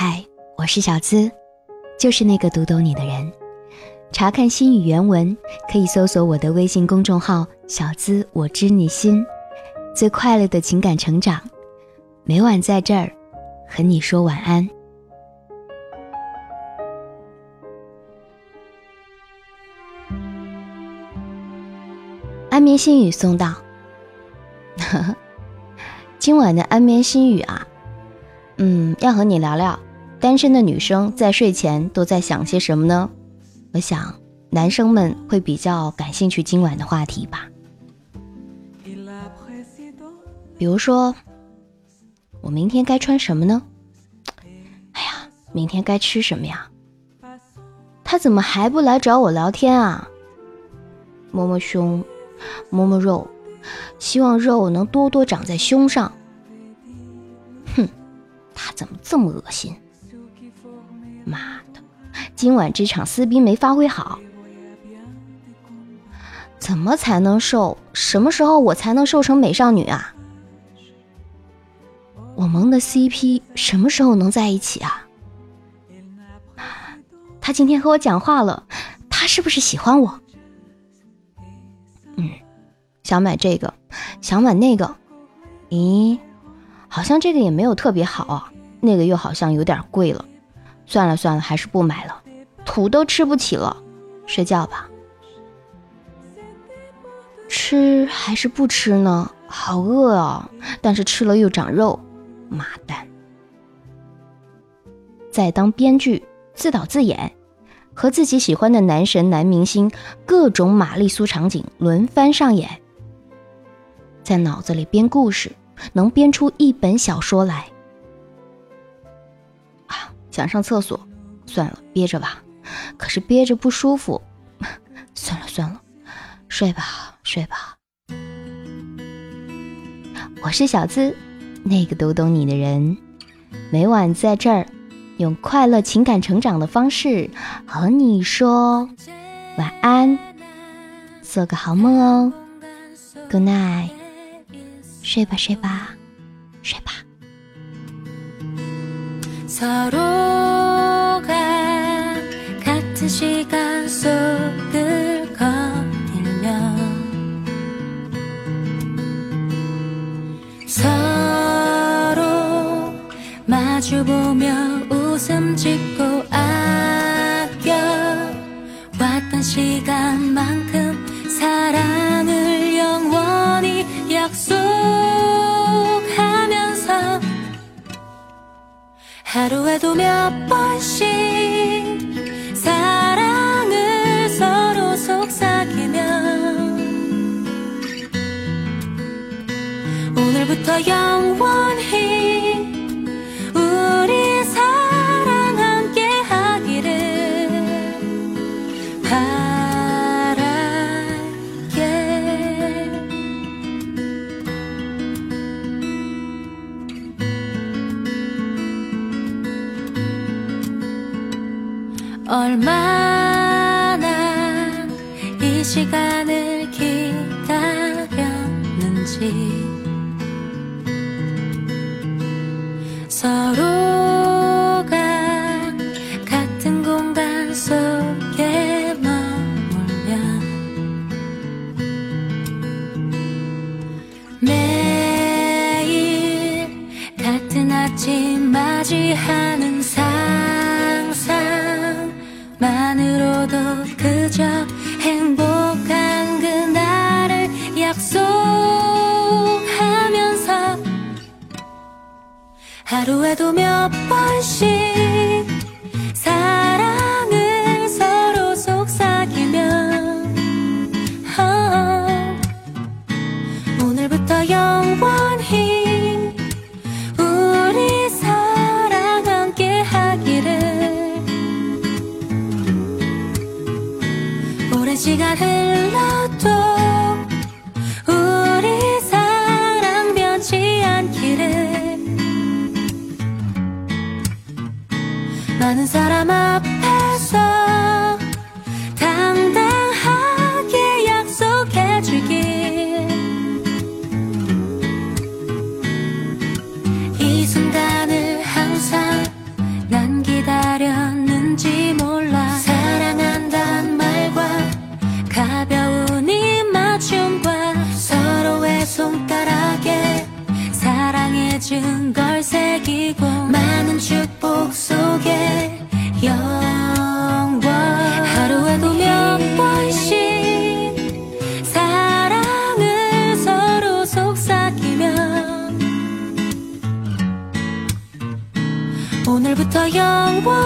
嗨，我是小资，就是那个读懂你的人。查看心语原文，可以搜索我的微信公众号“小资我知你心”，最快乐的情感成长，每晚在这儿和你说晚安。安眠心语送到。今晚的安眠心语啊，嗯，要和你聊聊，单身的女生在睡前都在想些什么呢？我想男生们会比较感兴趣今晚的话题吧。比如说，我明天该穿什么呢？哎呀，明天该吃什么呀？他怎么还不来找我聊天啊？摸摸胸，摸摸肉。希望肉能多多长在胸上。哼，他怎么这么恶心？妈的，今晚这场撕逼没发挥好。怎么才能瘦？什么时候我才能瘦成美少女啊？我萌的 CP 什么时候能在一起啊？他今天和我讲话了，他是不是喜欢我？嗯。想买这个，想买那个，咦，好像这个也没有特别好，那个又好像有点贵了，算了算了，还是不买了，土都吃不起了，睡觉吧。吃还是不吃呢？好饿啊！但是吃了又长肉，妈蛋！在当编剧，自导自演，和自己喜欢的男神男明星各种玛丽苏场景轮番上演。在脑子里编故事，能编出一本小说来。想上厕所，算了，憋着吧。可是憋着不舒服，算了算了，睡吧睡吧。我是小资，那个读懂你的人，每晚在这儿，用快乐情感成长的方式和你说晚安，做个好梦哦，Good night。睡吧，睡吧，睡吧。 서로가 같은 시간 속을 거닐며 서로 마주보며 웃음 짓고 하루에도 몇 번씩 사랑을 서로 속삭이면 오늘부터 영원 얼마나 이 시간을 기다렸는지. 서로가 같은 공간 속에 머물면 매일 같은 아침 맞이하는 그저 행복한 그날을 약속하면서 하루에도 몇 번씩 낮은 걸 새기고 많은 축복 속에 영원 하루에도 몇 번씩 사랑을 서로 속삭이며 오늘부터 영원